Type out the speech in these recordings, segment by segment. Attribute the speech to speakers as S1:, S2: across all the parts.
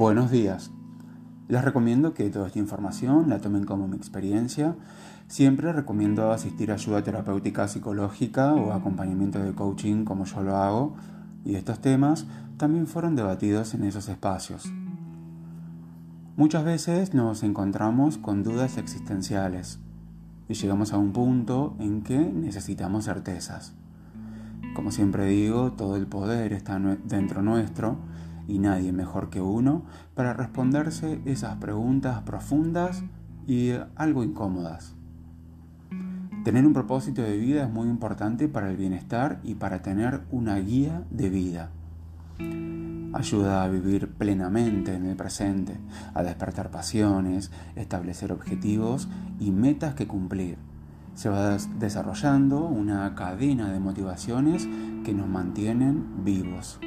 S1: Buenos días. Les recomiendo que toda esta información la tomen como mi experiencia. Siempre recomiendo asistir a ayuda terapéutica psicológica o acompañamiento de coaching como yo lo hago. Y estos temas también fueron debatidos en esos espacios. Muchas veces nos encontramos con dudas existenciales y llegamos a un punto en que necesitamos certezas. Como siempre digo, todo el poder está dentro nuestro y nadie mejor que uno para responderse esas preguntas profundas y algo incómodas. Tener un propósito de vida es muy importante para el bienestar y para tener una guía de vida. Ayuda a vivir plenamente en el presente, a despertar pasiones, establecer objetivos y metas que cumplir se va desarrollando una cadena de motivaciones que nos mantienen vivos.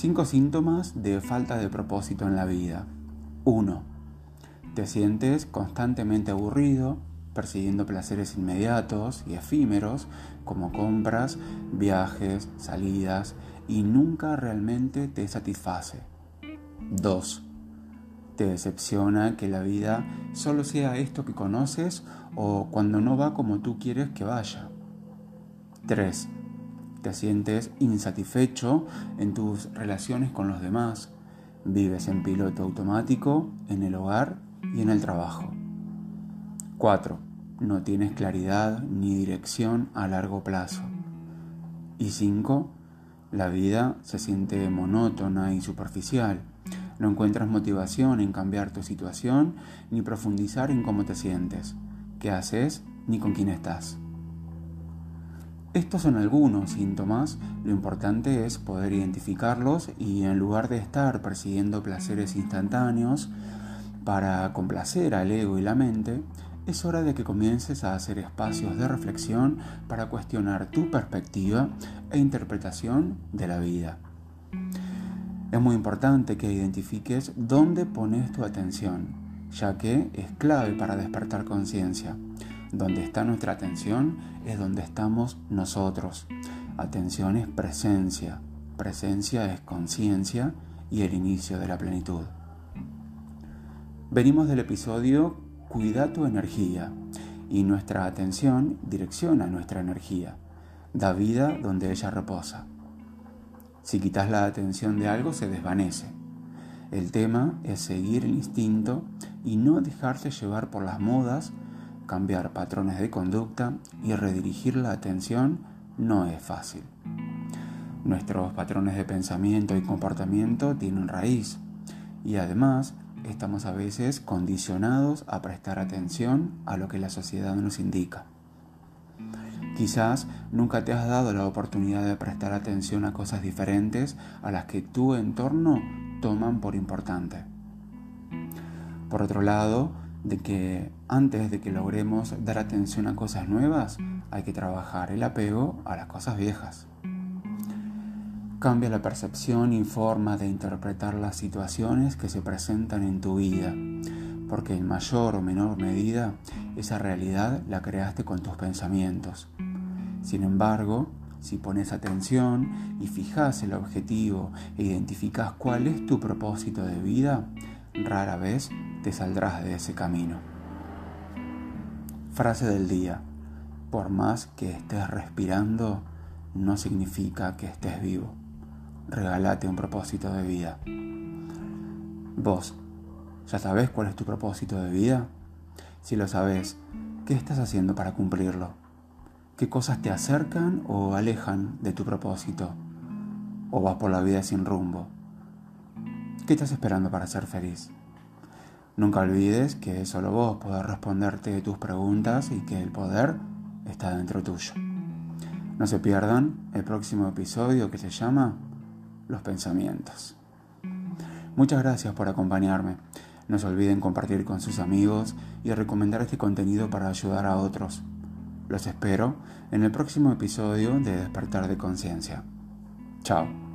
S1: Cinco síntomas de falta de propósito en la vida. 1. Te sientes constantemente aburrido, persiguiendo placeres inmediatos y efímeros como compras, viajes, salidas y nunca realmente te satisface. 2 te decepciona que la vida solo sea esto que conoces o cuando no va como tú quieres que vaya. 3. Te sientes insatisfecho en tus relaciones con los demás. Vives en piloto automático en el hogar y en el trabajo. 4. No tienes claridad ni dirección a largo plazo. Y 5. La vida se siente monótona y superficial no encuentras motivación en cambiar tu situación ni profundizar en cómo te sientes, qué haces ni con quién estás. Estos son algunos síntomas, lo importante es poder identificarlos y en lugar de estar persiguiendo placeres instantáneos para complacer al ego y la mente, es hora de que comiences a hacer espacios de reflexión para cuestionar tu perspectiva e interpretación de la vida. Es muy importante que identifiques dónde pones tu atención, ya que es clave para despertar conciencia. Donde está nuestra atención es donde estamos nosotros. Atención es presencia, presencia es conciencia y el inicio de la plenitud. Venimos del episodio Cuida tu energía y nuestra atención direcciona nuestra energía, da vida donde ella reposa. Si quitas la atención de algo, se desvanece. El tema es seguir el instinto y no dejarse llevar por las modas, cambiar patrones de conducta y redirigir la atención no es fácil. Nuestros patrones de pensamiento y comportamiento tienen raíz y además estamos a veces condicionados a prestar atención a lo que la sociedad nos indica. Quizás nunca te has dado la oportunidad de prestar atención a cosas diferentes a las que tu entorno toman por importante. Por otro lado, de que antes de que logremos dar atención a cosas nuevas, hay que trabajar el apego a las cosas viejas. Cambia la percepción y forma de interpretar las situaciones que se presentan en tu vida, porque en mayor o menor medida esa realidad la creaste con tus pensamientos. Sin embargo, si pones atención y fijas el objetivo e identificas cuál es tu propósito de vida, rara vez te saldrás de ese camino. Frase del día. Por más que estés respirando, no significa que estés vivo. Regálate un propósito de vida. Vos, ¿ya sabes cuál es tu propósito de vida? Si lo sabes, ¿qué estás haciendo para cumplirlo? ¿Qué cosas te acercan o alejan de tu propósito? ¿O vas por la vida sin rumbo? ¿Qué estás esperando para ser feliz? Nunca olvides que solo vos podés responderte tus preguntas y que el poder está dentro tuyo. No se pierdan el próximo episodio que se llama Los pensamientos. Muchas gracias por acompañarme. No se olviden compartir con sus amigos y recomendar este contenido para ayudar a otros. Los espero en el próximo episodio de Despertar de Conciencia. Chao.